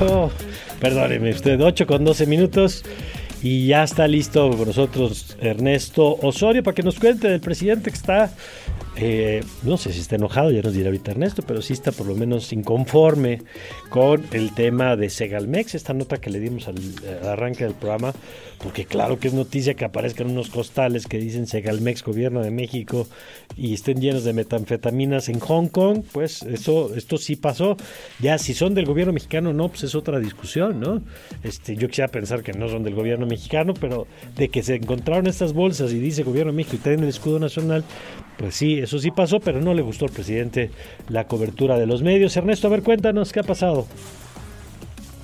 8, perdóneme usted, 8 con 12 minutos. Y ya está listo con nosotros Ernesto Osorio para que nos cuente del presidente que está eh, no sé si está enojado, ya nos dirá ahorita Ernesto, pero sí está por lo menos inconforme con el tema de Segalmex, esta nota que le dimos al, arranque del programa, porque claro que es noticia que aparezcan unos costales que dicen Segalmex, gobierno de México, y estén llenos de metanfetaminas en Hong Kong, pues eso, esto sí pasó. Ya si son del gobierno mexicano no, pues es otra discusión, ¿no? Este, yo quisiera pensar que no son del gobierno mexicano, pero de que se encontraron estas bolsas y dice gobierno de México y traen el escudo nacional, pues sí, eso sí pasó, pero no le gustó al presidente la cobertura de los medios. Ernesto, a ver, cuéntanos qué ha pasado.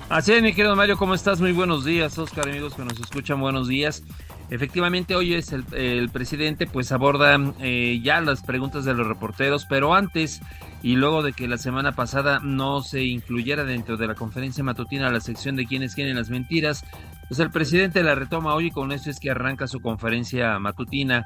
Así es, mi querido Mario, ¿cómo estás? Muy buenos días, Oscar, amigos que nos escuchan, buenos días. Efectivamente, hoy es el, presidente, pues aborda eh, ya las preguntas de los reporteros, pero antes y luego de que la semana pasada no se incluyera dentro de la conferencia matutina la sección de quienes quieren las mentiras, pues el presidente la retoma hoy y con eso es que arranca su conferencia matutina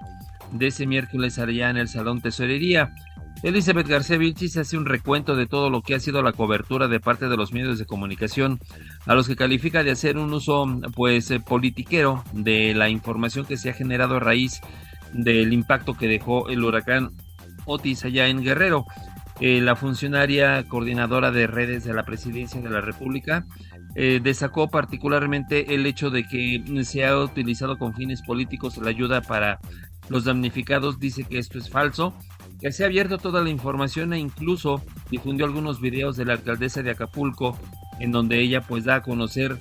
de ese miércoles allá en el Salón Tesorería. Elizabeth García Vilchis hace un recuento de todo lo que ha sido la cobertura de parte de los medios de comunicación, a los que califica de hacer un uso pues eh, politiquero de la información que se ha generado a raíz del impacto que dejó el huracán Otis allá en Guerrero. Eh, la funcionaria coordinadora de redes de la presidencia de la República eh, destacó particularmente el hecho de que se ha utilizado con fines políticos la ayuda para los damnificados dice que esto es falso, que se ha abierto toda la información e incluso difundió algunos videos de la alcaldesa de Acapulco en donde ella pues da a conocer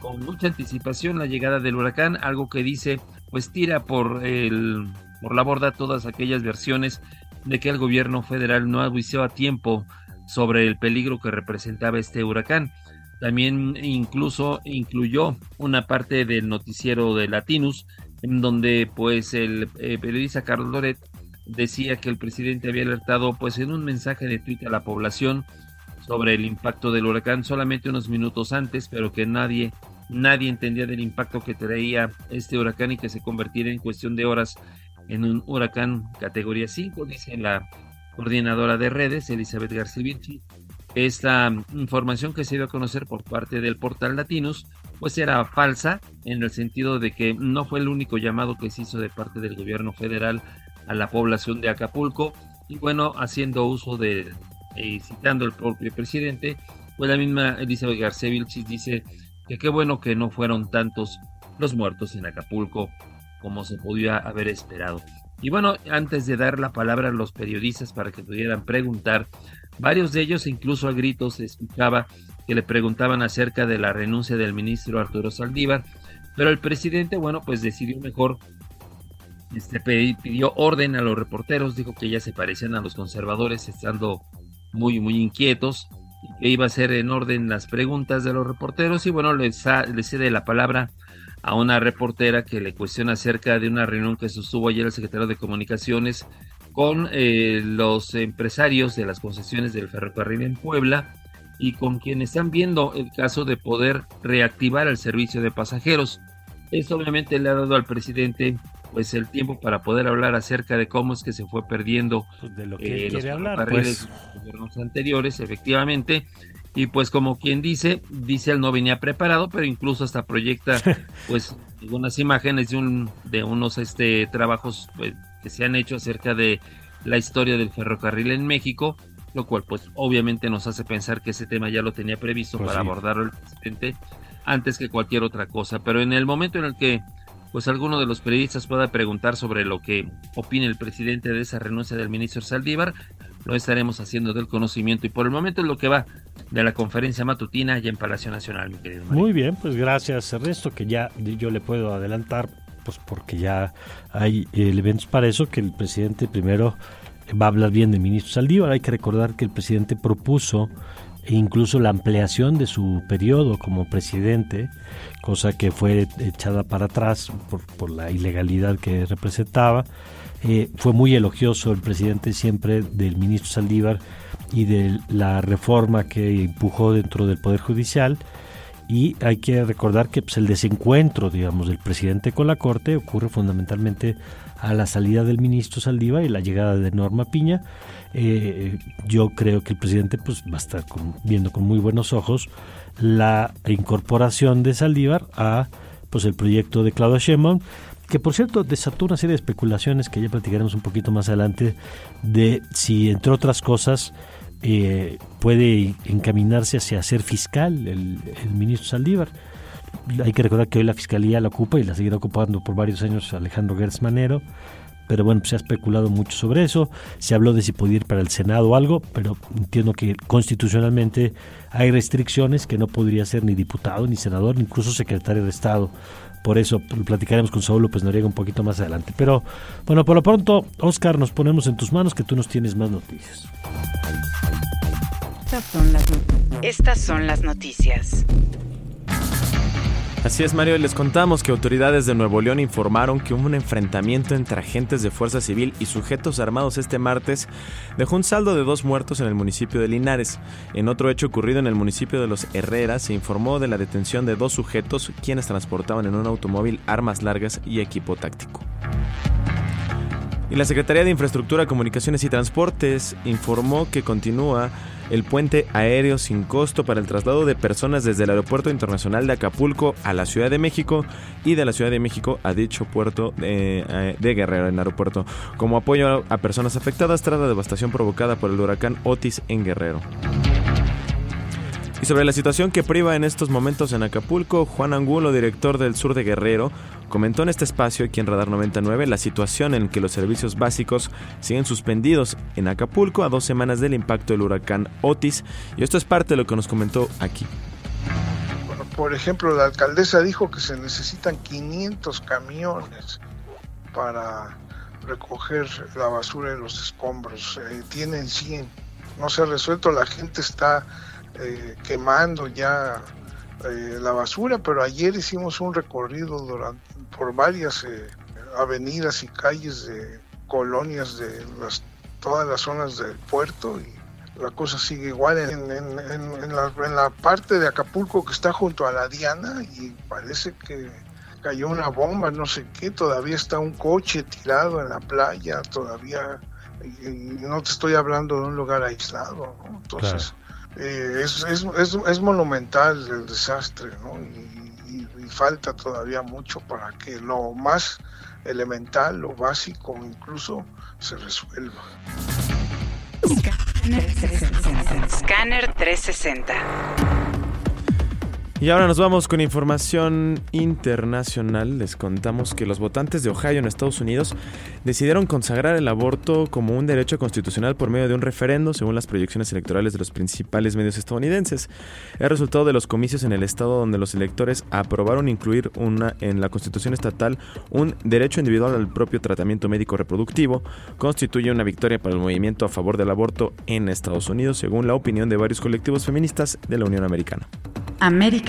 con mucha anticipación la llegada del huracán, algo que dice pues tira por el por la borda todas aquellas versiones de que el gobierno federal no avisó a tiempo sobre el peligro que representaba este huracán. También incluso incluyó una parte del noticiero de Latinus donde pues el eh, periodista Carlos Loret decía que el presidente había alertado pues en un mensaje de Twitter a la población sobre el impacto del huracán solamente unos minutos antes, pero que nadie nadie entendía del impacto que traía este huracán y que se convertiría en cuestión de horas en un huracán categoría 5, dice la coordinadora de redes, Elizabeth García Esta información que se dio a conocer por parte del portal Latinos pues era falsa en el sentido de que no fue el único llamado que se hizo de parte del gobierno federal a la población de Acapulco y bueno, haciendo uso de, y citando el propio presidente, pues la misma Elizabeth García Vilchis dice que qué bueno que no fueron tantos los muertos en Acapulco como se podía haber esperado. Y bueno, antes de dar la palabra a los periodistas para que pudieran preguntar, varios de ellos incluso a gritos se escuchaba que le preguntaban acerca de la renuncia del ministro Arturo Saldívar, pero el presidente, bueno, pues decidió mejor, este, pidió orden a los reporteros, dijo que ya se parecían a los conservadores, estando muy, muy inquietos, y que iba a ser en orden las preguntas de los reporteros, y bueno, le cede la palabra a una reportera que le cuestiona acerca de una reunión que sostuvo ayer el secretario de Comunicaciones con eh, los empresarios de las concesiones del ferrocarril en Puebla, y con quienes están viendo el caso de poder reactivar el servicio de pasajeros. Esto obviamente le ha dado al presidente pues el tiempo para poder hablar acerca de cómo es que se fue perdiendo pues, de lo que eh, los hablar, pues. gobiernos anteriores, efectivamente. Y pues como quien dice, dice él no venía preparado, pero incluso hasta proyecta pues algunas imágenes de un de unos este trabajos pues, que se han hecho acerca de la historia del ferrocarril en México lo cual pues obviamente nos hace pensar que ese tema ya lo tenía previsto pues para abordarlo el presidente antes que cualquier otra cosa, pero en el momento en el que pues alguno de los periodistas pueda preguntar sobre lo que opina el presidente de esa renuncia del ministro Saldívar, lo estaremos haciendo del conocimiento. Y por el momento es lo que va de la conferencia matutina allá en Palacio Nacional, mi querido. Muy bien, pues gracias Ernesto, que ya yo le puedo adelantar, pues porque ya hay eventos para eso, que el presidente primero va a hablar bien del ministro Saldívar. Hay que recordar que el presidente propuso incluso la ampliación de su periodo como presidente, cosa que fue echada para atrás por, la ilegalidad que representaba. Eh, fue muy elogioso el presidente siempre del ministro Saldívar y de la reforma que empujó dentro del Poder Judicial y hay que recordar que pues, el desencuentro, digamos, del presidente con la Corte ocurre fundamentalmente a la salida del ministro Saldívar y la llegada de Norma Piña. Eh, yo creo que el presidente pues, va a estar viendo con muy buenos ojos la incorporación de Saldívar a pues, el proyecto de Claudia Sheinbaum, que por cierto desató una serie de especulaciones que ya platicaremos un poquito más adelante de si, entre otras cosas, eh, puede encaminarse hacia ser fiscal el, ministro Saldívar. Hay que recordar que hoy la fiscalía la ocupa y la seguirá ocupando por varios años Alejandro Gertz Manero. Pero bueno, pues se ha especulado mucho sobre eso. Se habló de si podía ir para el Senado o algo, pero entiendo que constitucionalmente hay restricciones que no podría ser ni diputado, ni senador, ni incluso secretario de Estado. Por eso platicaremos con Saúl López Noriega un poquito más adelante. Pero bueno, por lo pronto, Oscar, nos ponemos en tus manos que tú nos tienes más noticias. Estas son las, Estas son las noticias. Así es, Mario, les contamos que autoridades de Nuevo León informaron que hubo un enfrentamiento entre agentes de Fuerza Civil y sujetos armados este martes dejó un saldo de dos muertos en el municipio de Linares. En otro hecho ocurrido en el municipio de Los Herreras se informó de la detención de dos sujetos quienes transportaban en un automóvil armas largas y equipo táctico. Y la Secretaría de Infraestructura, Comunicaciones y Transportes informó que continúa el puente aéreo sin costo para el traslado de personas desde el Aeropuerto Internacional de Acapulco a la Ciudad de México y de la Ciudad de México a dicho puerto de, eh, Guerrero en aeropuerto, como apoyo a personas afectadas tras la devastación provocada por el huracán Otis en Guerrero. Y sobre la situación que priva en estos momentos en Acapulco, Juan Angulo, director del sur de Guerrero, comentó en este espacio aquí en Radar 99 la situación en que los servicios básicos siguen suspendidos en Acapulco a dos semanas del impacto del huracán Otis. Y esto es parte de lo que nos comentó aquí. por ejemplo, la alcaldesa dijo que se necesitan 500 camiones para recoger la basura de los escombros. Eh, tienen 100. No se ha resuelto, la gente está eh, quemando ya eh, la basura, pero ayer hicimos un recorrido durante, por varias eh, avenidas y calles de colonias de las, todas las zonas del puerto y la cosa sigue igual en, en, la, en la parte de Acapulco que está junto a la Diana y parece que cayó una bomba, no sé qué, todavía está un coche tirado en la playa, todavía, no te estoy hablando de un lugar aislado, entonces... Eh, es, es, es, monumental el desastre, ¿no? Y, falta todavía mucho para que lo más elemental, lo básico incluso, se resuelva. Scanner 360. Y ahora nos vamos con información internacional. Les contamos que los votantes de Ohio en Estados Unidos decidieron consagrar el aborto como un derecho constitucional por medio de un referendo, según las proyecciones electorales de los principales medios estadounidenses. El resultado de los comicios en el estado donde los electores aprobaron incluir una, en la constitución estatal un derecho individual al propio tratamiento médico reproductivo constituye una victoria para el movimiento a favor del aborto en Estados Unidos, según la opinión de varios colectivos feministas de la Unión Americana.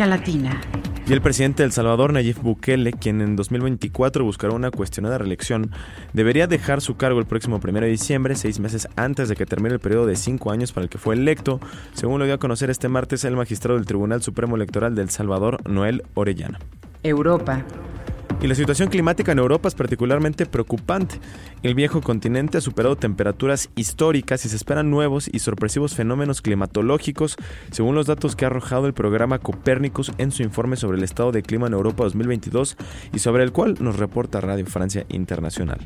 Latina. Y el presidente de El Salvador, Nayib Bukele, quien en 2024 buscará una cuestionada reelección, debería dejar su cargo el próximo 1 de diciembre, seis meses antes de que termine el periodo de cinco años para el que fue electo, según lo dio a conocer este martes el magistrado del Tribunal Supremo Electoral de El Salvador, Noel Orellana. Europa. Y la situación climática en Europa es particularmente preocupante. El viejo continente ha superado temperaturas históricas y se esperan nuevos y sorpresivos fenómenos climatológicos, según los datos que ha arrojado el programa Copernicus en su informe sobre el estado de clima en Europa 2022 y sobre el cual nos reporta Radio Francia Internacional.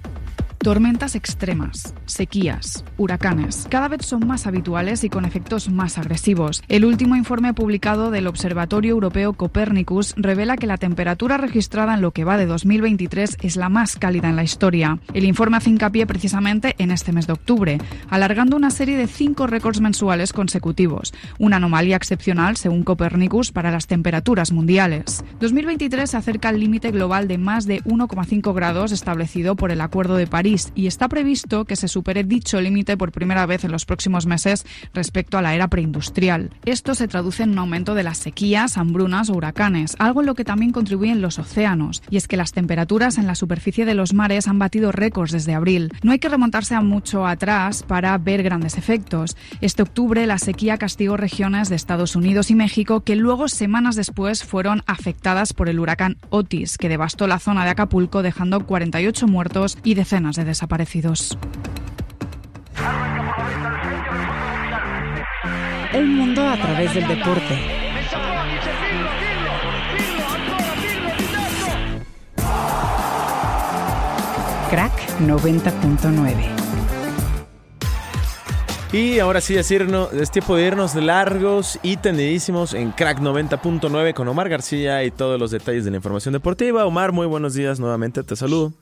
Tormentas extremas, sequías, huracanes, cada vez son más habituales y con efectos más agresivos. El último informe publicado del Observatorio Europeo Copernicus revela que la temperatura registrada en lo que va de 2023 es la más cálida en la historia. El informe hace hincapié precisamente en este mes de octubre, alargando una serie de cinco récords mensuales consecutivos, una anomalía excepcional según Copernicus para las temperaturas mundiales. 2023 se acerca al límite global de más de 1,5 grados establecido por el Acuerdo de París Y está previsto que se supere dicho límite por primera vez en los próximos meses respecto a la era preindustrial. Esto se traduce en un aumento de las sequías, hambrunas o huracanes, algo en lo que también contribuyen los océanos, y es que las temperaturas en la superficie de los mares han batido récords desde abril. No hay que remontarse a mucho atrás para ver grandes efectos. Este octubre la sequía castigó regiones de Estados Unidos y México que luego semanas después fueron afectadas por el huracán Otis, que devastó la zona de Acapulco dejando 48 muertos y decenas de desaparecidos. El mundo a través del deporte. Crack 90.9 y ahora sí decirnos, es tiempo de irnos largos y tendidísimos en Crack 90.9 con Omar García y todos los detalles de la información deportiva. Omar, muy buenos días nuevamente, te saludo.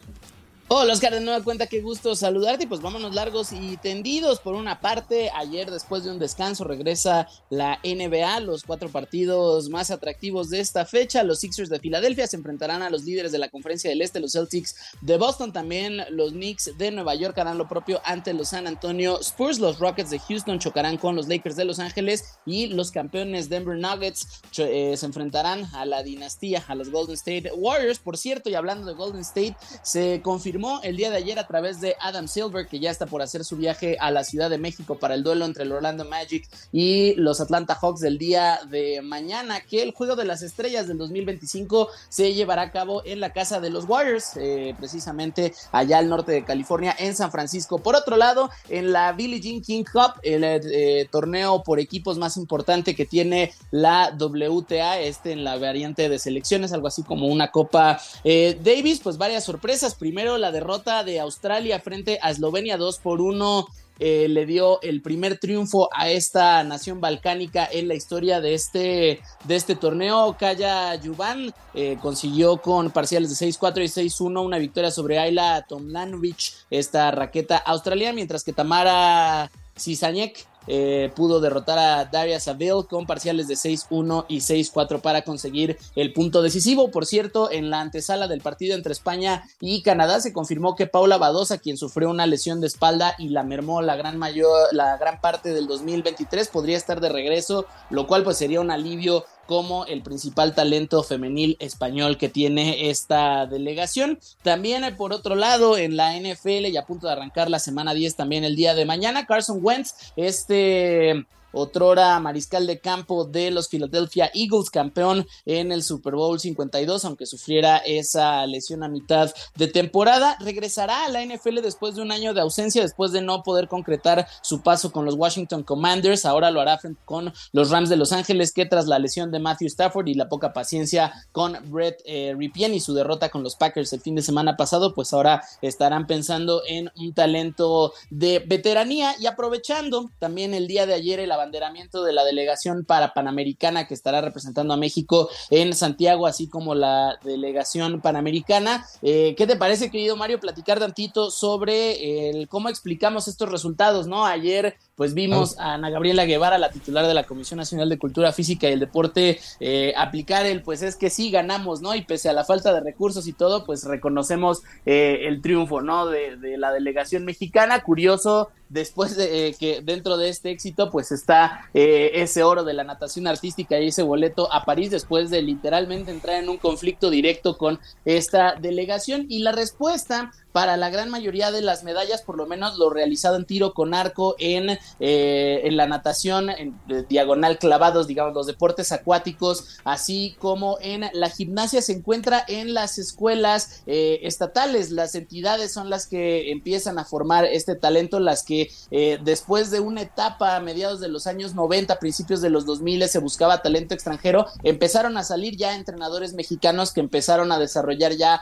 Hola Oscar, de nueva cuenta, qué gusto saludarte. Pues vámonos largos y tendidos. Por una parte, ayer después de un descanso regresa la NBA, los cuatro partidos más atractivos de esta fecha. Los Sixers de Filadelfia se enfrentarán a los líderes de la Conferencia del Este, los Celtics de Boston. También los Knicks de Nueva York harán lo propio ante los San Antonio Spurs. Los Rockets de Houston chocarán con los Lakers de Los Ángeles y los campeones Denver Nuggets eh, se enfrentarán a la dinastía, a los Golden State Warriors. Por cierto, y hablando de Golden State, se confirmó el día de ayer a través de Adam Silver, que ya está por hacer su viaje a la Ciudad de México para el duelo entre el Orlando Magic y los Atlanta Hawks del día de mañana, que el Juego de las Estrellas del 2025 se llevará a cabo en la casa de los Warriors, eh, precisamente allá al norte de California, en San Francisco. Por otro lado, en la Billie Jean King Cup, el eh, torneo por equipos más importante que tiene la WTA, este en la variante de selecciones, algo así como una Copa eh, Davis, pues varias sorpresas. Primero la derrota de Australia frente a Eslovenia 2 por 1 eh, le dio el primer triunfo a esta nación balcánica en la historia de este, este torneo. Kaya Yuvan eh, consiguió con parciales de 6-4 y 6-1 una victoria sobre Ayla Tomlanovic, esta raqueta australiana, mientras que Tamara Cisañek eh, pudo derrotar a Daria Saville con parciales de 6-1 y 6-4 para conseguir el punto decisivo. Por cierto, en la antesala del partido entre España y Canadá se confirmó que Paula Badosa, quien sufrió una lesión de espalda y la mermó la gran mayor, la gran parte del 2023, podría estar de regreso, lo cual pues sería un alivio como el principal talento femenil español que tiene esta delegación. También eh, por otro lado en la NFL y a punto de arrancar la semana 10 también el día de mañana, Carson Wentz, este otrora mariscal de campo de los Philadelphia Eagles, campeón en el Super Bowl 52, aunque sufriera esa lesión a mitad de temporada, regresará a la NFL después de un año de ausencia, después de no poder concretar su paso con los Washington Commanders, ahora lo hará con los Rams de Los Ángeles, que tras la lesión de Matthew Stafford y la poca paciencia con Brett eh, Ripien y su derrota con los Packers el fin de semana pasado, pues ahora estarán pensando en un talento de veteranía. Y aprovechando también el día de ayer el abanderamiento de la delegación para Panamericana que estará representando a México en Santiago, así como la delegación panamericana. Eh, ¿Qué te parece, querido Mario, platicar tantito sobre el, cómo explicamos estos resultados? ¿no? Ayer pues vimos a Ana Gabriela Guevara, la titular de la Comisión Nacional de Cultura Física y el Deporte, eh, aplicar el, pues es que sí ganamos, ¿no? Y pese a la falta de recursos y todo, pues reconocemos eh, el triunfo, ¿no? De, de, la delegación mexicana. Curioso, después de eh, que dentro de este éxito, pues está ese oro de la natación artística y ese boleto a París, después de literalmente entrar en un conflicto directo con esta delegación. Y la respuesta para la gran mayoría de las medallas, por lo menos lo realizado en tiro con arco, en, eh, en la natación, en diagonal clavados, digamos, los deportes acuáticos, así como en la gimnasia, se encuentra en las escuelas eh, estatales. Las entidades son las que empiezan a formar este talento, las que eh, después de una etapa a mediados de los años 90, principios de los 2000, se buscaba talento extranjero, empezaron a salir ya entrenadores mexicanos que empezaron a desarrollar ya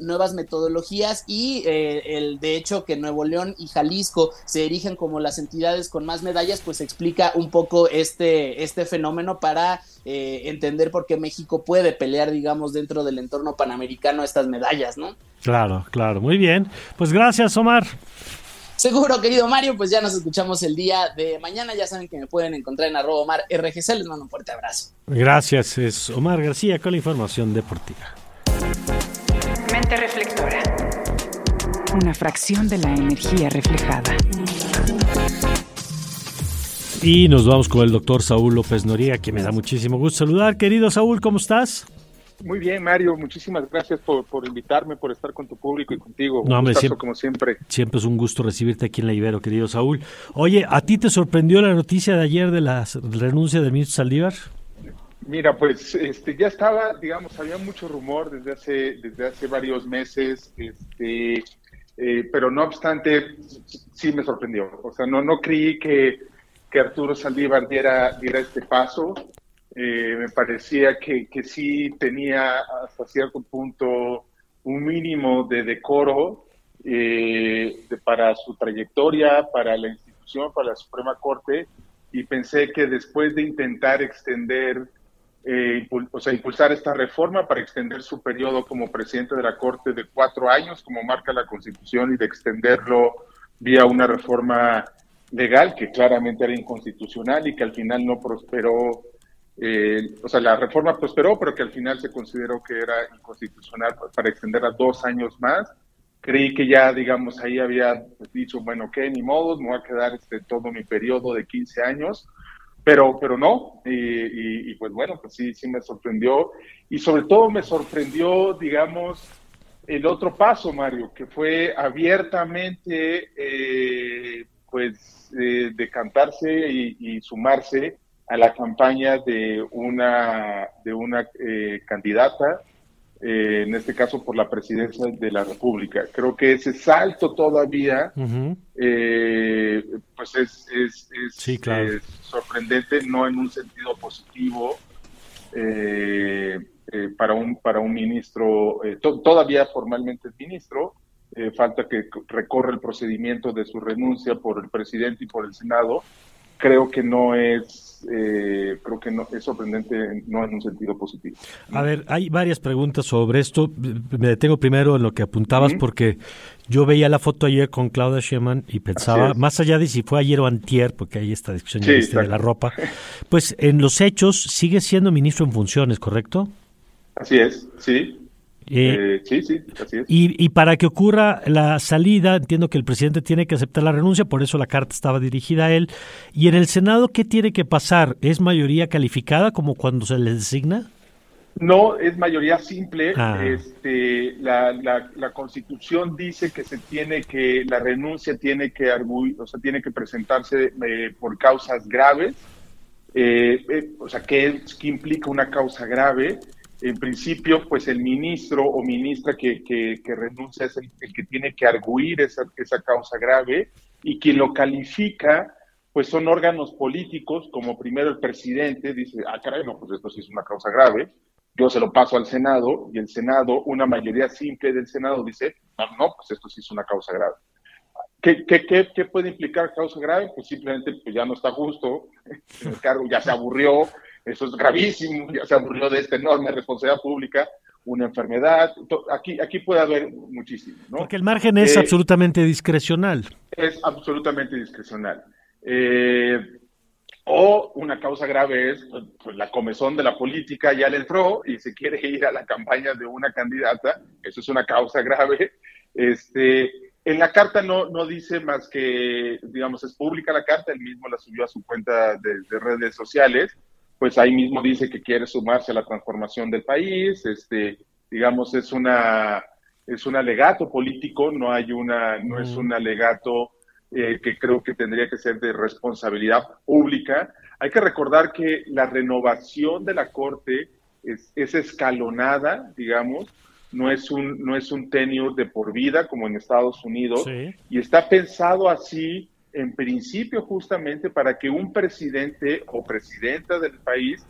nuevas metodologías y y eh, el de hecho que Nuevo León y Jalisco se erigen como las entidades con más medallas, pues explica un poco este, este fenómeno para eh, entender por qué México puede pelear, digamos, dentro del entorno panamericano estas medallas, ¿no? Claro, claro, muy bien. Pues gracias, Omar. Seguro, querido Mario, pues ya nos escuchamos el día de mañana. Ya saben que me pueden encontrar en arroba Omar RGC. Les mando un fuerte abrazo. Gracias, es Omar García con la información deportiva. Mente reflectora. Una fracción de la energía reflejada. Y nos vamos con el doctor Saúl López Noriega, que me da muchísimo gusto saludar. Querido Saúl, ¿cómo estás? Muy bien, Mario. Muchísimas gracias por, por invitarme, por estar con tu público y contigo. No, un gustazo, siempre, como siempre. Siempre es un gusto recibirte aquí en la Ibero, querido Saúl. Oye, ¿a ti te sorprendió la noticia de ayer de la renuncia del ministro Saldívar? Mira, pues este, ya estaba, digamos, había mucho rumor desde hace, desde hace varios meses, este, eh, pero no obstante, sí me sorprendió. O sea, no, no creí que, que Arturo Saldívar diera, diera este paso. Eh, me parecía que, que sí tenía hasta cierto punto un mínimo de decoro eh, para su trayectoria, para la institución, para la Suprema Corte, y pensé que después de intentar extender, eh, o sea, impulsar esta reforma para extender su periodo como presidente de la Corte de cuatro años, como marca la Constitución, y de extenderlo vía una reforma legal que claramente era inconstitucional y que al final no prosperó eh, o sea, la reforma prosperó, pero que al final se consideró que era inconstitucional para extender a dos años más. Creí que ya, digamos, ahí había dicho, bueno, que ni modo, me voy a quedar este, todo mi periodo de 15 años, pero, pero no, y, y, y, pues bueno, pues sí, sí me sorprendió, y sobre todo me sorprendió, digamos, el otro paso, Mario, que fue abiertamente, eh, pues, eh, decantarse y, y sumarse a la campaña de una, de una eh, candidata, eh, en este caso por la presidencia de la República. Creo que ese salto todavía, uh -huh. eh, pues es, es, es, sí, claro. es, sorprendente, no en un sentido positivo. para un para un ministro to todavía formalmente es ministro falta que recorra el procedimiento de su renuncia por el presidente y por el senado creo que no es, eh, creo que no es sorprendente, no en un sentido positivo. A ver, hay varias preguntas sobre esto. Me detengo primero en lo que apuntabas, uh -huh. porque yo veía la foto ayer con Claudia Sheinbaum y pensaba, más allá de si fue ayer o antier, porque hay esta discusión sí, de la ropa, pues en los hechos sigue siendo ministro en funciones, ¿correcto? Así es, sí. Eh, eh, sí, sí, así es. Y, y, para que ocurra la salida, entiendo que el presidente tiene que aceptar la renuncia, por eso la carta estaba dirigida a él. ¿Y en el Senado qué tiene que pasar? ¿Es mayoría calificada como cuando se le designa? No, es mayoría simple. Ah. Este, la, la, la, Constitución dice que se tiene que la renuncia tiene que o sea, tiene que presentarse eh, por causas graves. o sea, ¿qué, ¿qué implica una causa grave? En principio, pues el ministro o ministra que, que, que renuncia es el, que tiene que arguir esa, esa causa grave y quien lo califica, pues son órganos políticos, como primero el presidente dice, ah, caray, no, pues esto sí es una causa grave, yo se lo paso al Senado y el Senado, una mayoría simple del Senado dice, no, no pues esto sí es una causa grave. ¿Qué, qué, qué, qué puede implicar causa grave? Pues simplemente pues ya no está justo, el cargo ya se aburrió, eso es gravísimo, ya se aburrió de esta enorme responsabilidad pública, una enfermedad, aquí, aquí puede haber muchísimo. ¿no? Porque el margen es eh, absolutamente discrecional. Es absolutamente discrecional. Eh, o una causa grave es pues, la comezón de la política ya le entró y se quiere ir a la campaña de una candidata, eso es una causa grave. Este, en la carta no, no dice más que, digamos, es pública la carta, él mismo la subió a su cuenta de, de redes sociales, pues ahí mismo dice que quiere sumarse a la transformación del país, este, digamos, es una, es un alegato político, no hay una, no es un alegato eh, que creo que tendría que ser de responsabilidad pública. Hay que recordar que la renovación de la Corte es, es escalonada, digamos, no es un, no es un tenure de por vida como en Estados Unidos, sí. y está pensado así en principio justamente para que un presidente o presidenta del país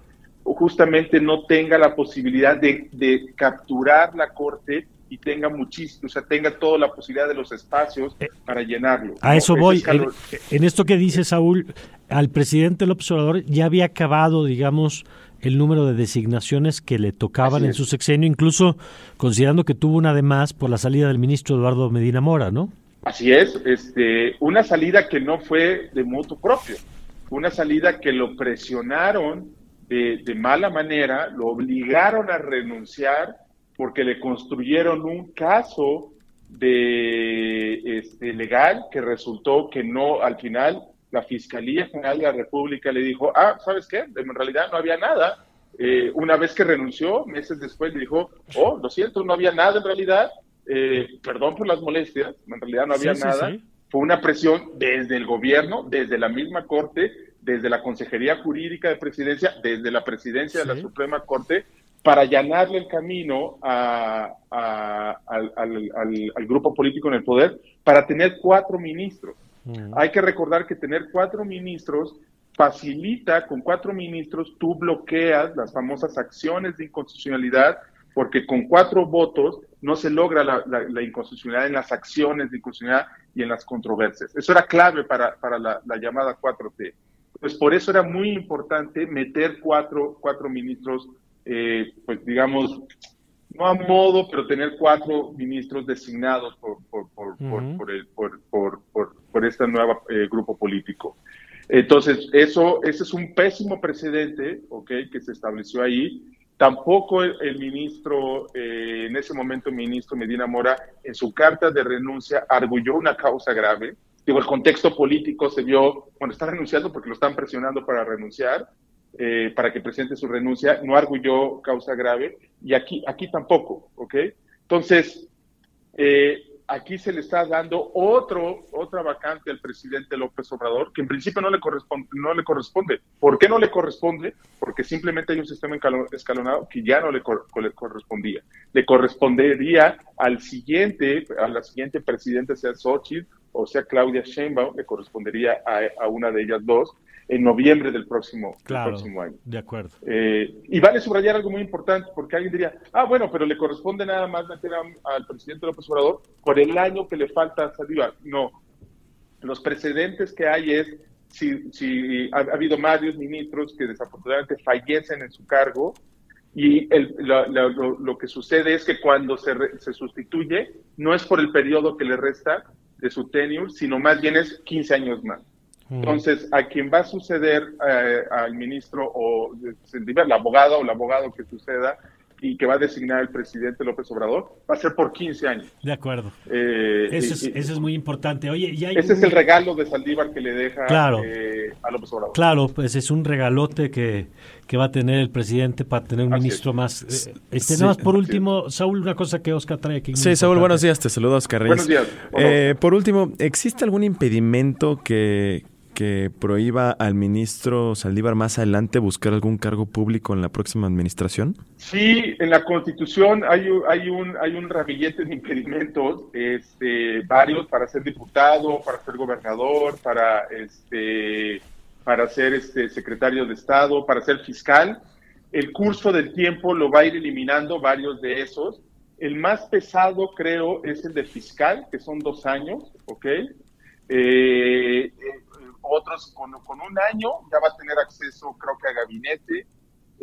justamente no tenga la posibilidad de, de capturar la corte y tenga muchísimo, o sea, tenga toda la posibilidad de los espacios para llenarlo. A eso voy. En, en, esto que dice Saúl, al presidente López Obrador ya había acabado, digamos, el número de designaciones que le tocaban en su sexenio, incluso considerando que tuvo una de más por la salida del ministro Eduardo Medina Mora, ¿no? Así es, este, una salida que no fue de mutuo propio, una salida que lo presionaron de, de, mala manera, lo obligaron a renunciar porque le construyeron un caso de este, legal que resultó que no, al final, la Fiscalía General de la República le dijo, ah, ¿sabes qué? En realidad no había nada. Eh, una vez que renunció, meses después le dijo, oh, lo siento, no había nada en realidad, eh, perdón por las molestias, en realidad no había nada. Fue una presión desde el gobierno, desde la misma Corte, desde la Consejería Jurídica de Presidencia, desde la Presidencia de la Suprema Corte, para allanarle el camino al, grupo político en el poder para tener cuatro ministros. Hay que recordar que tener cuatro ministros facilita, con cuatro ministros tú bloqueas las famosas acciones de inconstitucionalidad, porque con cuatro votos no se logra la, inconstitucionalidad en las acciones de inconstitucionalidad y en las controversias. Eso era clave para, la, llamada 4T. Pues por eso era muy importante meter cuatro, cuatro ministros eh, pues digamos, no a modo, pero tener cuatro ministros designados por, por, por, por, el, por, por, este nuevo eh, grupo político. Entonces, eso, ese es un pésimo precedente, ¿ok? Que se estableció ahí. Tampoco el, ministro, eh, en ese momento el ministro Medina Mora, en su carta de renuncia, arguyó una causa grave. Digo, el contexto político se vio, bueno, está renunciando porque lo están presionando para renunciar, eh, para que presente su renuncia, no arguyó causa grave y aquí, aquí tampoco, ¿ok? Entonces, eh, aquí se le está dando otro, otra vacante al presidente López Obrador, que en principio no le corresponde. No le corresponde. ¿Por qué no le corresponde? Porque simplemente hay un sistema escalonado que ya no le, correspondía. Le correspondería al siguiente, a la siguiente presidenta, sea Xochitl o sea Claudia Sheinbaum, le correspondería a una de ellas dos, en noviembre del próximo, próximo año. De acuerdo. Eh, y vale subrayar algo muy importante, porque alguien diría, ah, bueno, pero le corresponde nada más meter al presidente López Obrador por el año que le falta a Saldívar. No. Los precedentes que hay es, si, si ha, habido varios ministros que desafortunadamente fallecen en su cargo, y el, lo, que sucede es que cuando se, se sustituye, no es por el periodo que le resta de su tenure, sino más bien es 15 años más. Entonces, a quien va a suceder eh, al ministro o el abogado o el abogado que suceda y que va a designar el presidente López Obrador, va a ser por 15 años. De acuerdo. Eh, eso, es, eso, es, muy importante. Oye, ese es el regalo de Saldívar que le deja eh, a López Obrador. Claro, pues es un regalote que, que va a tener el presidente para tener un ministro más. este, nada más por último, Saúl, una cosa que Oscar trae aquí. Sí, Saúl, buenos días, te saludo Oscar Buenos días. por último, ¿existe algún impedimento que, que prohíba al ministro Saldívar más adelante buscar algún cargo público en la próxima administración? Sí, en la Constitución hay, hay un hay un ramillete de impedimentos, este, varios para ser diputado, para ser gobernador, para este para ser este secretario de Estado, para ser fiscal. El curso del tiempo lo va a ir eliminando varios de esos. El más pesado, creo, es el de fiscal, que son dos años, ¿ok? Eh, otros con, un año ya va a tener acceso, creo que a gabinete,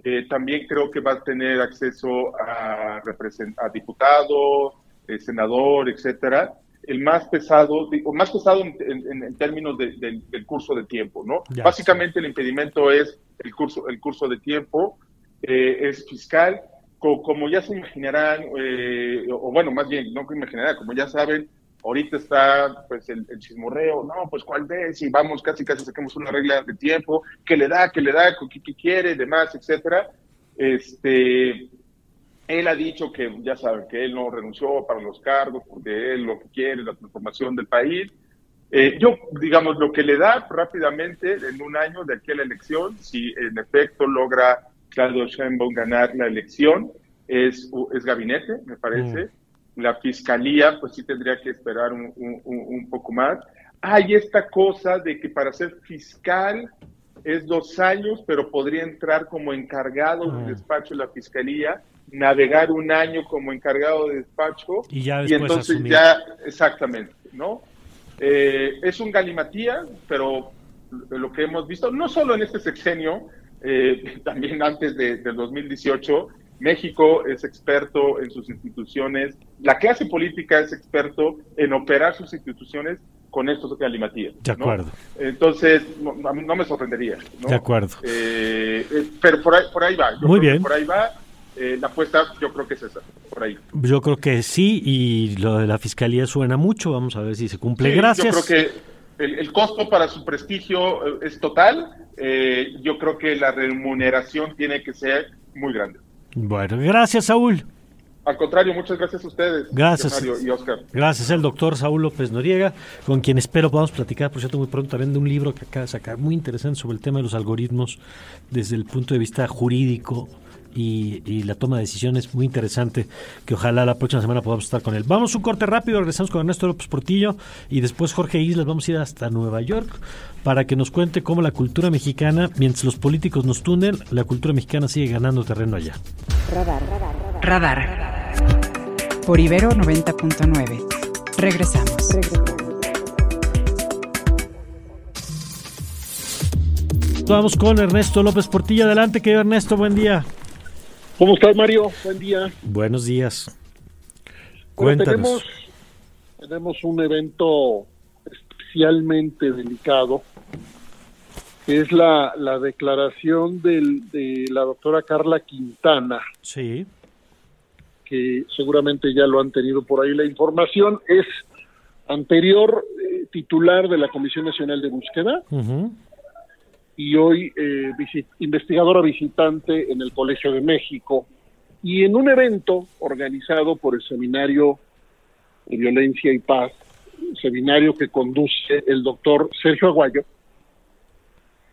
eh, también creo que va a tener acceso a, a diputado, eh, senador, etcétera. El más pesado, o más pesado en, términos del curso de tiempo, ¿no? Básicamente el impedimento es el curso, el curso de tiempo, eh, es fiscal. como ya se imaginarán, o bueno, más bien, no que imaginarán, como ya saben, Ahorita está pues el, chismorreo, no, pues cuál es, y vamos casi casi saquemos una regla de tiempo, que le da, que le da, qué, quiere, demás, etcétera. Este, él ha dicho que, ya saben, que él no renunció para los cargos, porque él lo que quiere la transformación del país. Eh, yo, digamos, lo que le da rápidamente en un año de aquí a la elección, si en efecto logra Claudio Sheinbaum ganar la elección, es, es gabinete, me parece. Mm la fiscalía pues sí tendría que esperar un, un, poco más. Hay esta cosa de que para ser fiscal es dos años, pero podría entrar como encargado del despacho de la fiscalía, navegar un año como encargado de despacho y, ya y entonces ya, exactamente, ¿no? Eh, es un galimatía, pero lo que hemos visto, no solo en este sexenio, eh, también antes de, del 2018, México es experto en sus instituciones, la clase política es experto en operar sus instituciones con estos galimatías. De acuerdo. Entonces, no, no, me sorprendería. De acuerdo. Eh, eh, pero por ahí, por ahí va. Muy bien. Por ahí va. eh, la apuesta yo creo que es esa, por ahí. Yo creo que sí, y lo de la fiscalía suena mucho, vamos a ver si se cumple. Gracias. Yo creo que el, costo para su prestigio es total, yo creo que la remuneración tiene que ser muy grande. Bueno, gracias Saúl. Al contrario, muchas gracias a ustedes. Gracias. Mario y Oscar. Gracias al doctor Saúl López Noriega, con quien espero podamos platicar, por cierto, muy pronto también de un libro que acaba de sacar, muy interesante sobre el tema de los algoritmos desde el punto de vista jurídico y, la toma de decisiones muy interesante que ojalá la próxima semana podamos estar con él. Vamos un corte rápido, regresamos con Ernesto López Portillo y después Jorge Islas, vamos a ir hasta Nueva York para que nos cuente cómo la cultura mexicana, mientras los políticos nos tunden, la cultura mexicana sigue ganando terreno allá. Radar, radar, radar. Por Ibero 90.9. Regresamos. Vamos con Ernesto López Portillo. Adelante, querido Ernesto, buen día. ¿Cómo estás, Mario? Buen día. Buenos días. Cuéntanos. tenemos, un evento especialmente delicado, que es la, declaración de la doctora Carla Quintana. Sí. Que seguramente ya lo han tenido por ahí la información. Es anterior eh, titular de la Comisión Nacional de Búsqueda y hoy eh, investigadora visitante en el Colegio de México. Y en un evento organizado por el Seminario de Violencia y Paz, seminario que conduce el doctor Sergio Aguayo,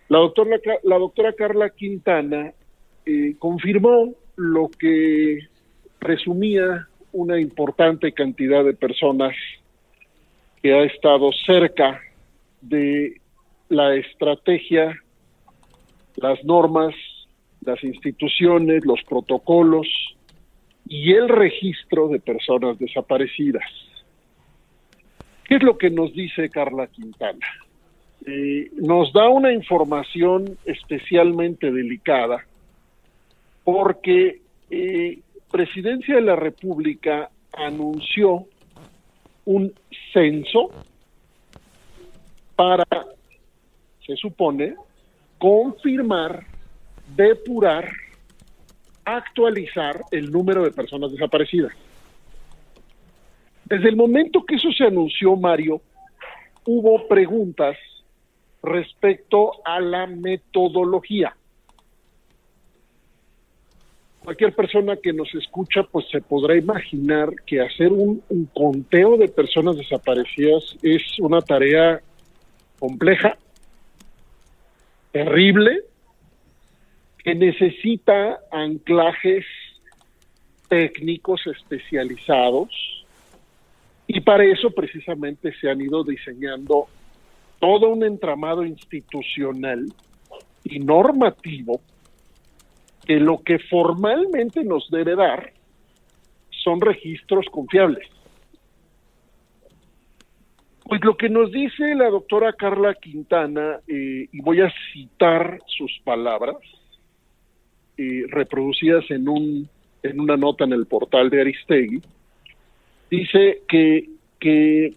la doctora, la doctora Carla Quintana eh, confirmó lo que presumía una importante cantidad de personas que ha estado cerca de la estrategia las normas, las instituciones, los protocolos y el registro de personas desaparecidas. ¿Qué es lo que nos dice Carla Quintana? Eh, nos da una información especialmente delicada porque eh, Presidencia de la República anunció un censo para, se supone, confirmar, depurar, actualizar el número de personas desaparecidas. Desde el momento que eso se anunció, Mario, hubo preguntas respecto a la metodología. Cualquier persona que nos escucha, pues se podrá imaginar que hacer un, un conteo de personas desaparecidas es una tarea compleja, terrible que necesita anclajes técnicos especializados y para eso precisamente se han ido diseñando todo un entramado institucional y normativo que lo que formalmente nos debe dar son registros confiables. Pues lo que nos dice la doctora Carla Quintana, eh, y voy a citar sus palabras, eh, reproducidas en, un, en una nota en el portal de Aristegui, dice que, que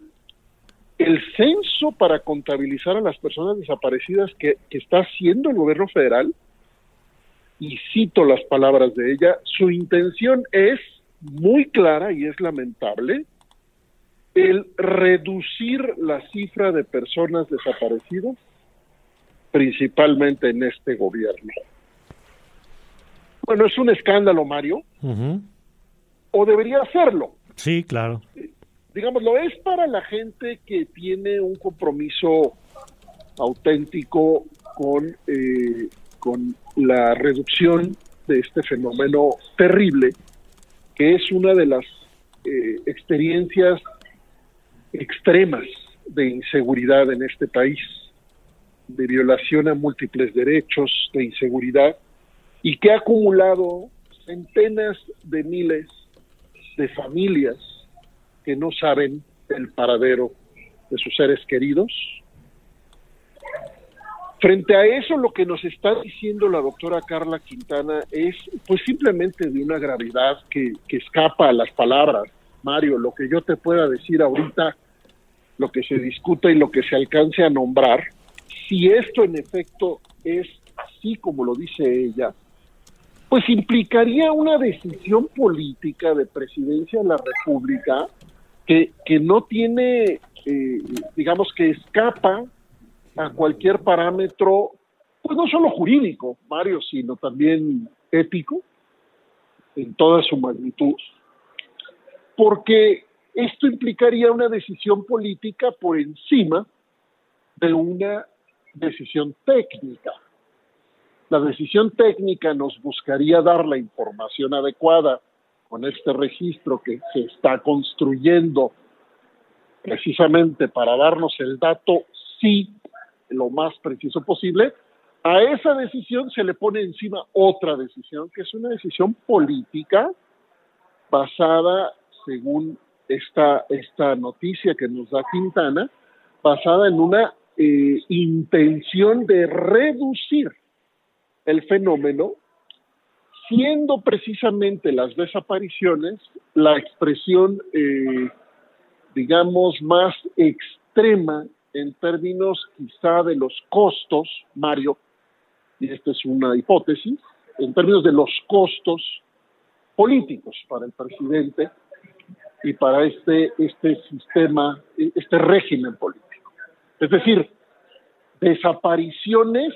el censo para contabilizar a las personas desaparecidas que, que está haciendo el gobierno federal, y cito las palabras de ella, su intención es muy clara y es lamentable, el reducir la cifra de personas desaparecidas, principalmente en este gobierno. Bueno, es un escándalo, Mario, o debería hacerlo. Sí, claro. Digamos, lo es para la gente que tiene un compromiso auténtico con, eh, con la reducción de este fenómeno terrible, que es una de las eh, experiencias extremas de inseguridad en este país, de violación a múltiples derechos, de inseguridad, y que ha acumulado centenas de miles de familias que no saben el paradero de sus seres queridos. Frente a eso, lo que nos está diciendo la doctora Carla Quintana es pues simplemente de una gravedad que, que escapa a las palabras Mario, lo que yo te pueda decir ahorita, lo que se discuta y lo que se alcance a nombrar, si esto en efecto es así como lo dice ella, pues implicaría una decisión política de presidencia de la República que, que no tiene, eh, digamos que escapa a cualquier parámetro, pues no solo jurídico, Mario, sino también ético, en toda su magnitud, porque esto implicaría una decisión política por encima de una decisión técnica. La decisión técnica nos buscaría dar la información adecuada con este registro que se está construyendo precisamente para darnos el dato sí lo más preciso posible, a esa decisión se le pone encima otra decisión, que es una decisión política basada, según esta, esta noticia que nos da Quintana, basada en una eh, intención de reducir el fenómeno, siendo precisamente las desapariciones la expresión, eh, digamos, más extrema en términos quizá de los costos, Mario, y esta es una hipótesis, en términos de los costos políticos para el presidente y para este, este sistema, este régimen político. Es decir, desapariciones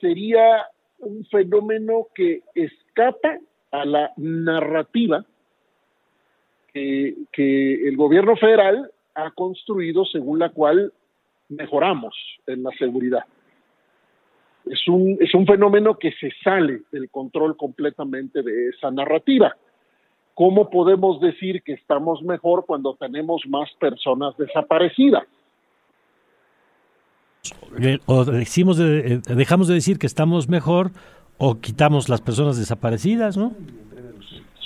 sería un fenómeno que escapa a la narrativa que, que el gobierno federal ha construido según la cual mejoramos en la seguridad. Es un, es un fenómeno que se sale del control completamente de esa narrativa. ¿Cómo podemos decir que estamos mejor cuando tenemos más personas desaparecidas? O decimos de, eh, dejamos de decir que estamos mejor o quitamos las personas desaparecidas, ¿no?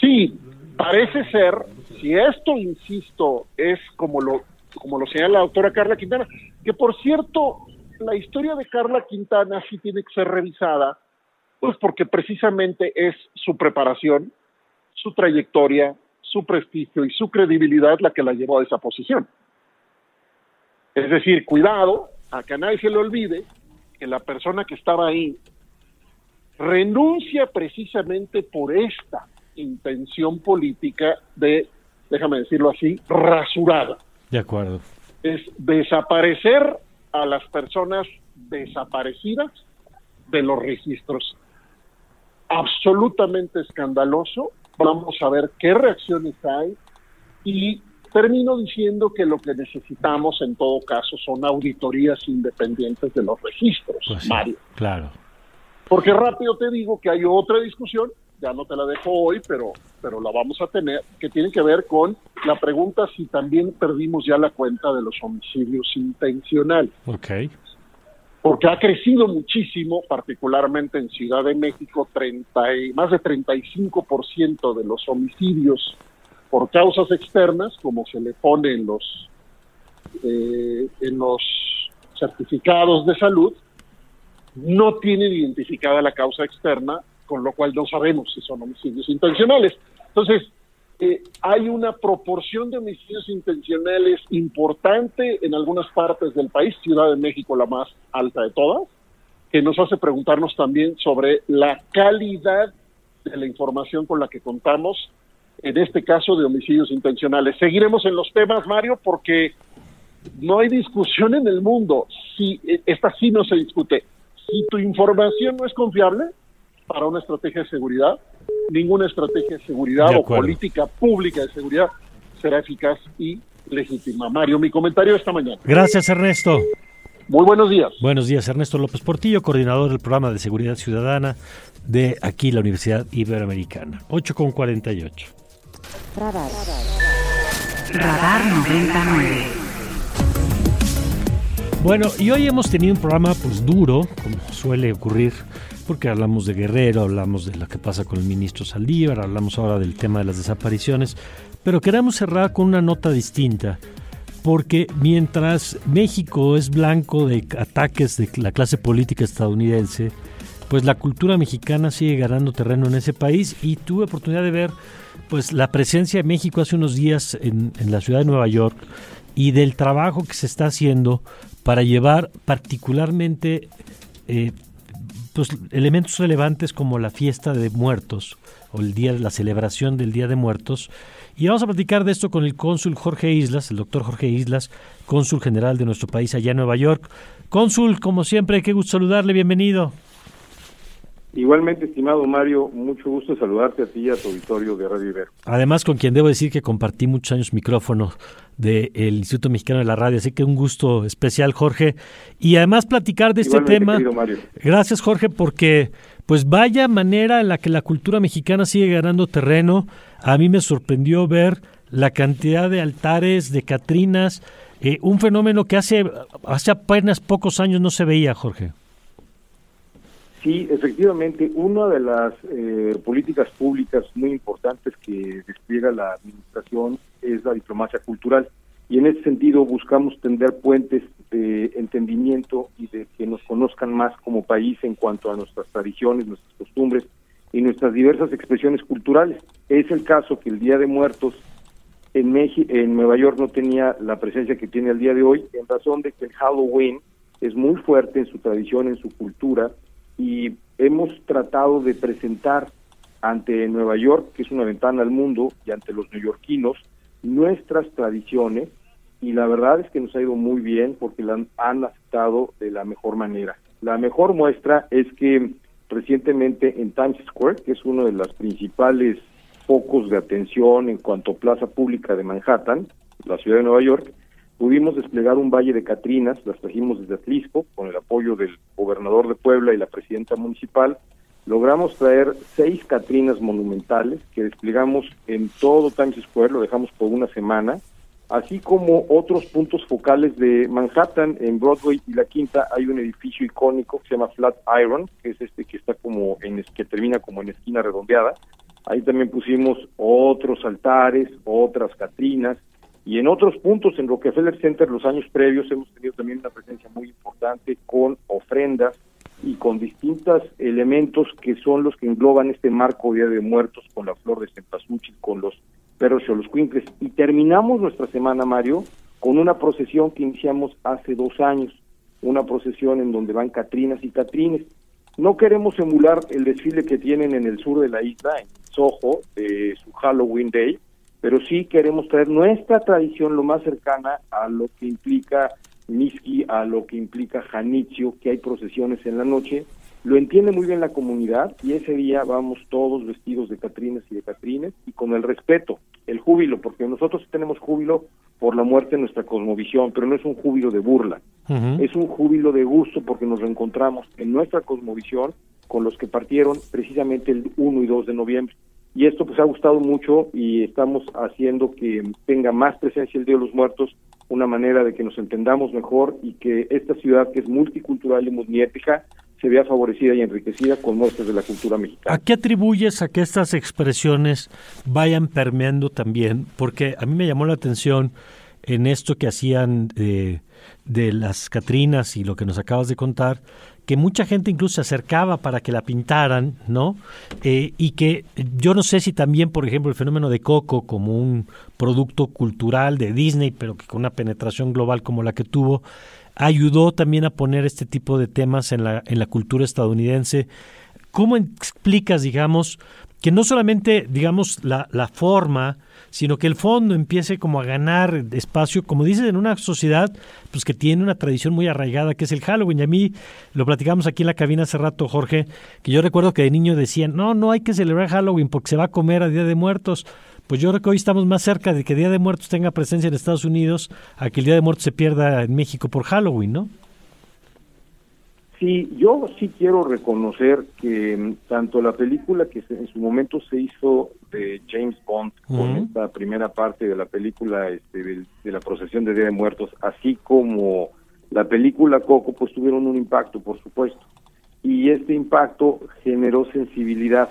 Sí, parece ser, si esto, insisto, es como lo, como lo señala la autora Carla Quintana, que por cierto, la historia de Carla Quintana sí tiene que ser revisada, pues porque precisamente es su preparación, su trayectoria, su prestigio y su credibilidad la que la llevó a esa posición. Es decir, cuidado, a que a nadie se le olvide que la persona que estaba ahí renuncia precisamente por esta intención política de, déjame decirlo así, rasurada. De acuerdo. Es desaparecer a las personas desaparecidas de los registros. Absolutamente escandaloso. Vamos a ver qué reacciones hay y termino diciendo que lo que necesitamos en todo caso son auditorías independientes de los registros, pues Mario. Claro. Porque rápido te digo que hay otra discusión, ya no te la dejo hoy, pero, pero la vamos a tener, que tiene que ver con la pregunta si también perdimos ya la cuenta de los homicidios intencionales. Ok. Porque ha crecido muchísimo, particularmente en Ciudad de México, 30 y, más de 35% de los homicidios por causas externas, como se le pone en los, eh, en los certificados de salud, no tienen identificada la causa externa, con lo cual no sabemos si son homicidios intencionales. Entonces, eh, hay una proporción de homicidios intencionales importante en algunas partes del país, Ciudad de México la más alta de todas, que nos hace preguntarnos también sobre la calidad de la información con la que contamos en este caso de homicidios intencionales. Seguiremos en los temas, Mario, porque no hay discusión en el mundo. Si esta sí no se discute. Si tu información no es confiable para una estrategia de seguridad, ninguna estrategia de seguridad o política pública de seguridad será eficaz y legítima. Mario, mi comentario esta mañana. Gracias, Ernesto. Muy buenos días. Buenos días, Ernesto López Portillo, coordinador del programa de seguridad ciudadana de aquí la Universidad Iberoamericana. 8 con 48. Radar. Radar 99. Bueno, y hoy hemos tenido un programa pues duro, como suele ocurrir, porque hablamos de Guerrero, hablamos de lo que pasa con el ministro Saldívar, hablamos ahora del tema de las desapariciones, pero queremos cerrar con una nota distinta, porque mientras México es blanco de ataques de la clase política estadounidense, pues la cultura mexicana sigue ganando terreno en ese país y tuve oportunidad de ver pues la presencia de México hace unos días en, la ciudad de Nueva York y del trabajo que se está haciendo para llevar particularmente eh, pues, elementos relevantes como la fiesta de muertos o el día, la celebración del Día de Muertos. Y vamos a platicar de esto con el cónsul Jorge Islas, el doctor Jorge Islas, cónsul general de nuestro país allá en Nueva York. Cónsul, como siempre, qué gusto saludarle, bienvenido. Igualmente, estimado Mario, mucho gusto saludarte a ti y a tu auditorio de Radio Ibero. Además, con quien debo decir que compartí muchos años micrófono del Instituto Mexicano de la Radio, así que un gusto especial, Jorge. Y además platicar de este tema. Gracias, Jorge, porque pues vaya manera en la que la cultura mexicana sigue ganando terreno. A mí me sorprendió ver la cantidad de altares, de Catrinas, eh, un fenómeno que hace, hace apenas pocos años no se veía, Jorge. Sí, efectivamente, una de las eh, políticas públicas muy importantes que despliega la administración es la diplomacia cultural y en ese sentido buscamos tender puentes de entendimiento y de que nos conozcan más como país en cuanto a nuestras tradiciones, nuestras costumbres y nuestras diversas expresiones culturales. Es el caso que el Día de Muertos en México, en Nueva York no tenía la presencia que tiene el día de hoy en razón de que el Halloween es muy fuerte en su tradición, en su cultura y hemos tratado de presentar ante Nueva York, que es una ventana al mundo, y ante los neoyorquinos, nuestras tradiciones, y la verdad es que nos ha ido muy bien porque la han aceptado de la mejor manera. La mejor muestra es que recientemente en Times Square, que es uno de los principales focos de atención en cuanto a plaza pública de Manhattan, la ciudad de Nueva York, Pudimos desplegar un valle de Catrinas, las trajimos desde Atlisco, con el apoyo del gobernador de Puebla y la presidenta municipal. Logramos traer seis Catrinas monumentales que desplegamos en todo Times Square, lo dejamos por una semana, así como otros puntos focales de Manhattan, en Broadway y la Quinta hay un edificio icónico que se llama Flat Iron, que es este que está como que termina como en esquina redondeada. Ahí también pusimos otros altares, otras Catrinas, y en otros puntos, en Rockefeller Center, los años previos hemos tenido también una presencia muy importante con ofrendas y con distintos elementos que son los que engloban este marco Día de Muertos con la flor de cempasúchil, con los perros y los cuincles. Y terminamos nuestra semana, Mario, con una procesión que iniciamos hace dos años, una procesión en donde van Catrinas y Catrines. No queremos emular el desfile que tienen en el sur de la isla, en Soho, de su Halloween Day, pero sí queremos traer nuestra tradición lo más cercana a lo que implica Miski, a lo que implica Janitzio, que hay procesiones en la noche. Lo entiende muy bien la comunidad y ese día vamos todos vestidos de Catrinas y de Catrines y con el respeto, el júbilo, porque nosotros tenemos júbilo por la muerte de nuestra cosmovisión, pero no es un júbilo de burla, es un júbilo de gusto porque nos reencontramos en nuestra cosmovisión con los que partieron precisamente el 1 y 2 de noviembre y esto pues ha gustado mucho y estamos haciendo que tenga más presencia el Día de los Muertos, una manera de que nos entendamos mejor y que esta ciudad que es multicultural y multiética se vea favorecida y enriquecida con muestras de la cultura mexicana. ¿A qué atribuyes a que estas expresiones vayan permeando también? Porque a mí me llamó la atención en esto que hacían de, de las Catrinas y lo que nos acabas de contar, que mucha gente incluso se acercaba para que la pintaran, ¿no? Eh, y que yo no sé si también, por ejemplo, el fenómeno de Coco como un producto cultural de Disney, pero que con una penetración global como la que tuvo, ayudó también a poner este tipo de temas en la, en la cultura estadounidense. ¿Cómo explicas, digamos, que no solamente, digamos, la, la forma, sino que el fondo empiece como a ganar espacio, como dices, en una sociedad pues que tiene una tradición muy arraigada que es el Halloween. Y a mí lo platicamos aquí en la cabina hace rato, Jorge, que yo recuerdo que de niño decían, no, no hay que celebrar Halloween porque se va a comer a Día de Muertos. Pues yo creo que hoy estamos más cerca de que Día de Muertos tenga presencia en Estados Unidos a que el Día de Muertos se pierda en México por Halloween, ¿no? Sí, yo sí quiero reconocer que mm, tanto la película que en su momento se hizo de James Bond, con esta primera parte de la película este, de, la procesión de Día de Muertos, así como la película Coco, pues tuvieron un impacto, por supuesto. Y este impacto generó sensibilidad.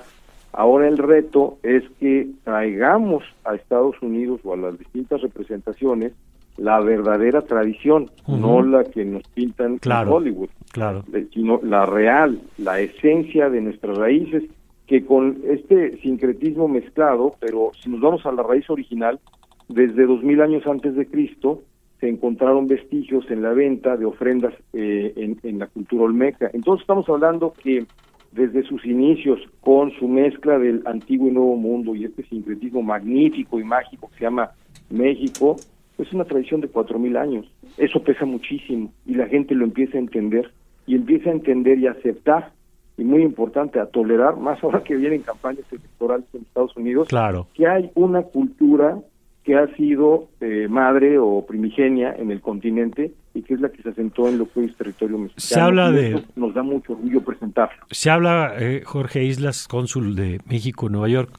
Ahora el reto es que traigamos a Estados Unidos o a las distintas representaciones la verdadera tradición, no la que nos pintan en Hollywood, claro. sino la real, la esencia de nuestras raíces, que con este sincretismo mezclado, pero si nos vamos a la raíz original, desde dos mil años antes de Cristo, se encontraron vestigios en la venta de ofrendas eh, en, en la cultura olmeca. Entonces estamos hablando que desde sus inicios, con su mezcla del antiguo y nuevo mundo y este sincretismo magnífico y mágico que se llama México, es una tradición de cuatro mil años. Eso pesa muchísimo y la gente lo empieza a entender y empieza a entender y aceptar y muy importante a tolerar más ahora que vienen campañas electorales en Estados Unidos claro. que hay una cultura que ha sido eh, madre o primigenia en el continente y que es la que se asentó en lo que es territorio mexicano. Se habla Y de- nos da mucho orgullo presentarlo. Se habla, eh, Jorge Islas, cónsul de México Nueva York,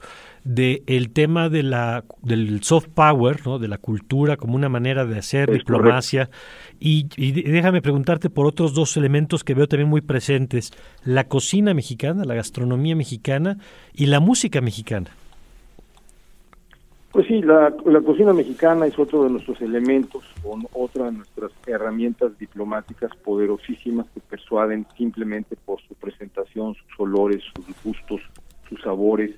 de el tema de la del soft power, ¿no? de la cultura como una manera de hacer Es diplomacia. Y, y déjame preguntarte por otros dos elementos que veo también muy presentes, la cocina mexicana, la gastronomía mexicana y la música mexicana. Pues sí, la, la cocina mexicana es otro de nuestros elementos, o otra de nuestras herramientas diplomáticas poderosísimas que persuaden simplemente por su presentación, sus olores, sus gustos, sus sabores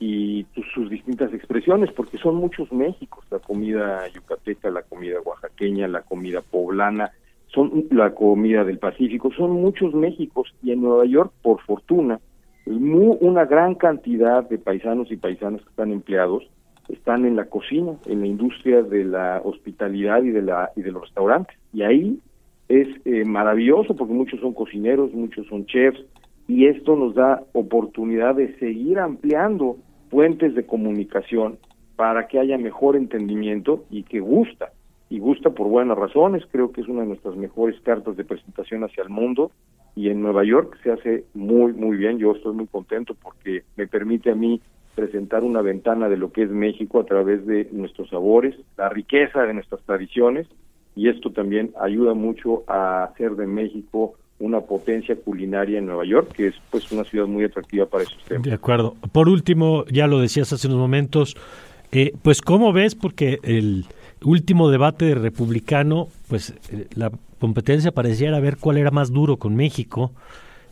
y sus, sus distintas expresiones, porque son muchos Méxicos, la comida yucateca, la comida oaxaqueña, la comida poblana, son la comida del Pacífico, son muchos Méxicos y en Nueva York, por fortuna, mu- una gran cantidad de paisanos y paisanas que están empleados están en la cocina, en la industria de la hospitalidad y de la y de los restaurantes. Y ahí es eh, maravilloso porque muchos son cocineros, muchos son chefs y esto nos da oportunidad de seguir ampliando puentes de comunicación para que haya mejor entendimiento y que gusta y gusta por buenas razones. Creo que es una de nuestras mejores cartas de presentación hacia el mundo y en Nueva York se hace muy muy bien. Yo estoy muy contento porque me permite a mí presentar una ventana de lo que es México a través de nuestros sabores, la riqueza de nuestras tradiciones y esto también ayuda mucho a hacer de México una potencia culinaria en Nueva York, que es pues una ciudad muy atractiva para esos temas. De acuerdo. Por último, ya lo decías hace unos momentos, eh, pues ¿cómo ves? Porque el último debate republicano, pues eh, la competencia pareciera ver cuál era más duro con México.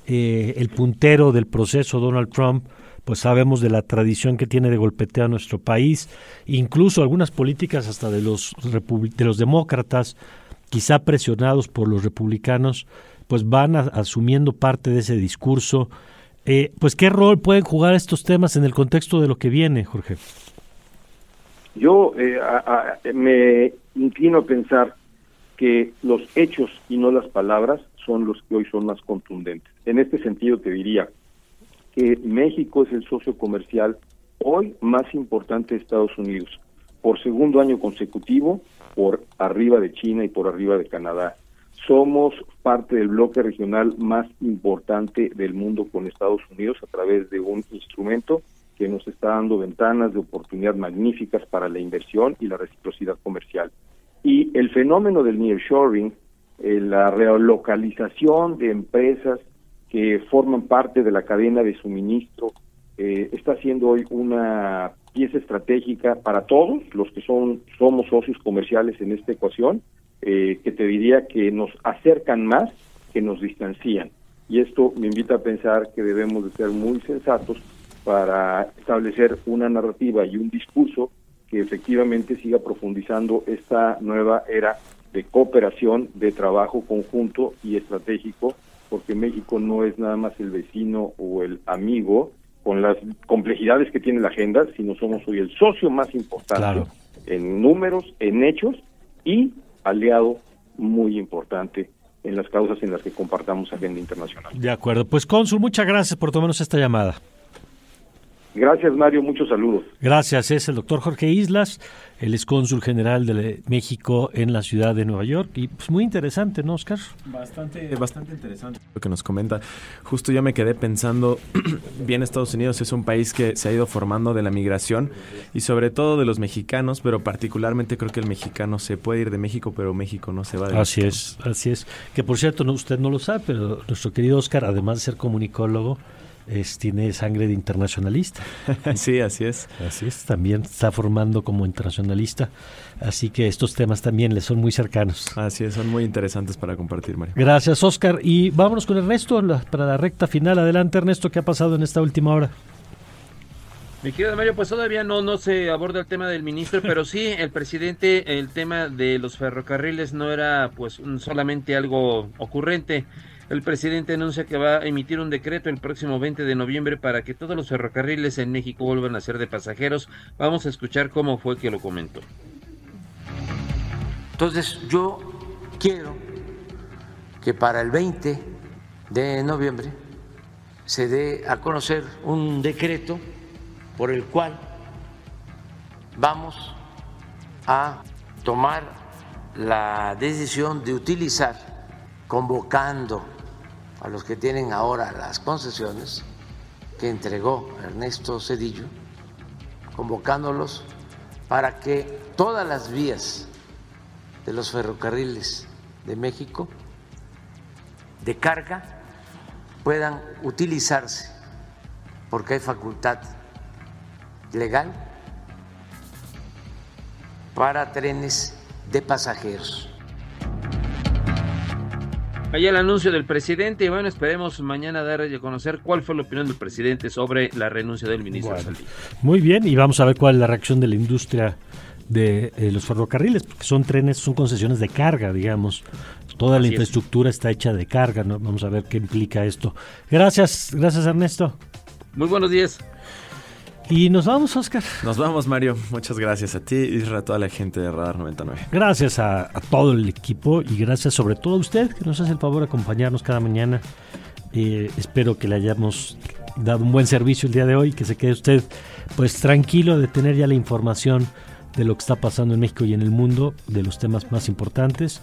Eh, el puntero del proceso Donald Trump, pues sabemos de la tradición que tiene de golpetear a nuestro país, incluso algunas políticas hasta de los de los demócratas, quizá presionados por los republicanos, pues van a- asumiendo parte de ese discurso. Eh, pues qué rol pueden jugar estos temas en el contexto de lo que viene, Jorge. Yo eh, a- me inclino a pensar que los hechos y no las palabras son los que hoy son más contundentes. En este sentido te diría que México es el socio comercial hoy más importante de Estados Unidos, por segundo año consecutivo, por arriba de China y por arriba de Canadá. Somos parte del bloque regional más importante del mundo con Estados Unidos a través de un instrumento que nos está dando ventanas de oportunidad magníficas para la inversión y la reciprocidad comercial. Y el fenómeno del nearshoring, eh, la relocalización de empresas que forman parte de la cadena de suministro, eh, está siendo hoy una pieza estratégica para todos los que son somos socios comerciales en esta ecuación, eh, que te diría que nos acercan más que nos distancian. Y esto me invita a pensar que debemos de ser muy sensatos para establecer una narrativa y un discurso que efectivamente siga profundizando esta nueva era de cooperación, de trabajo conjunto y estratégico, porque México no es nada más el vecino o el amigo con las complejidades que tiene la agenda, sino somos hoy el socio más importante Claro. en números, en hechos y aliado muy importante en las causas en las que compartamos agenda internacional. De acuerdo. Pues, cónsul, muchas gracias por tomarnos esta llamada. Gracias, Mario. Muchos saludos. Gracias. Es el doctor Jorge Islas, el excónsul general de México en la ciudad de Nueva York. Y pues muy interesante, ¿no, Oscar? Bastante, bastante interesante lo que nos comenta. Justo yo me quedé pensando, bien Estados Unidos es un país que se ha ido formando de la migración y sobre todo de los mexicanos, pero particularmente creo que el mexicano se puede ir de México, pero México no se va de Así es, así es. Que por cierto, no, usted no lo sabe, pero nuestro querido Oscar, además de ser comunicólogo, es, tiene sangre de internacionalista. sí, así es. Así es, también está formando como internacionalista. Así que estos temas también le son muy cercanos. Así es, son muy interesantes para compartir, Mario. Gracias, Oscar. Y vámonos con Ernesto la- para la recta final. Adelante, Ernesto, ¿qué ha pasado en esta última hora? Mi querido Mario, pues todavía no, no se aborda el tema del ministro, pero sí el presidente, el tema de los ferrocarriles no era pues solamente algo ocurrente. El presidente anuncia que va a emitir un decreto el próximo 20 de noviembre para que todos los ferrocarriles en México vuelvan a ser de pasajeros. Vamos a escuchar cómo fue que lo comentó. Entonces yo quiero que para el 20 de noviembre se dé a conocer un decreto por el cual vamos a tomar la decisión de utilizar, convocando a los que tienen ahora las concesiones que entregó Ernesto Cedillo, convocándolos para que todas las vías de los ferrocarriles de México de carga puedan utilizarse, porque hay facultad legal para trenes de pasajeros. Ahí el anuncio del presidente y bueno, esperemos mañana dar a conocer cuál fue la opinión del presidente sobre la renuncia del ministro bueno, Muy bien, y vamos a ver cuál es la reacción de la industria de eh, los ferrocarriles, porque son trenes, son concesiones de carga, digamos. Toda Así la infraestructura es. está hecha de carga, ¿no? Vamos a ver qué implica esto. Gracias, gracias Ernesto. Muy buenos días. Y nos vamos, Oscar. Nos vamos, Mario. Muchas gracias a ti y a toda la gente de Radar 99. Gracias a, a, todo el equipo y gracias sobre todo a usted que nos hace el favor de acompañarnos cada mañana. Eh, espero que le hayamos dado un buen servicio el día de hoy, que se quede usted pues tranquilo de tener ya la información de lo que está pasando en México y en el mundo, de los temas más importantes.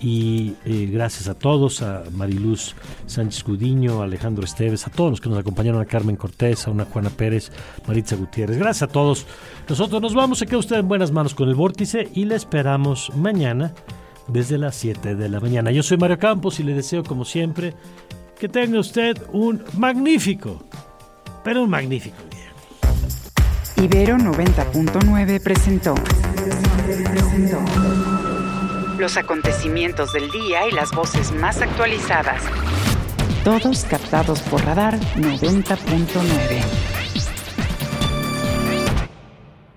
Y eh, gracias a todos, a Mariluz Sánchez Gudiño, a Alejandro Esteves, a todos los que nos acompañaron, a Carmen Cortés, a una Juana Pérez, Maritza Gutiérrez. Gracias a todos. Nosotros nos vamos, se queda usted en buenas manos con el vórtice y le esperamos mañana desde las 7 de la mañana. Yo soy Mario Campos y le deseo, como siempre, que tenga usted un magnífico, pero un magnífico día. Ibero 90.9 presentó los acontecimientos del día y las voces más actualizadas. Todos captados por Radar 90.9.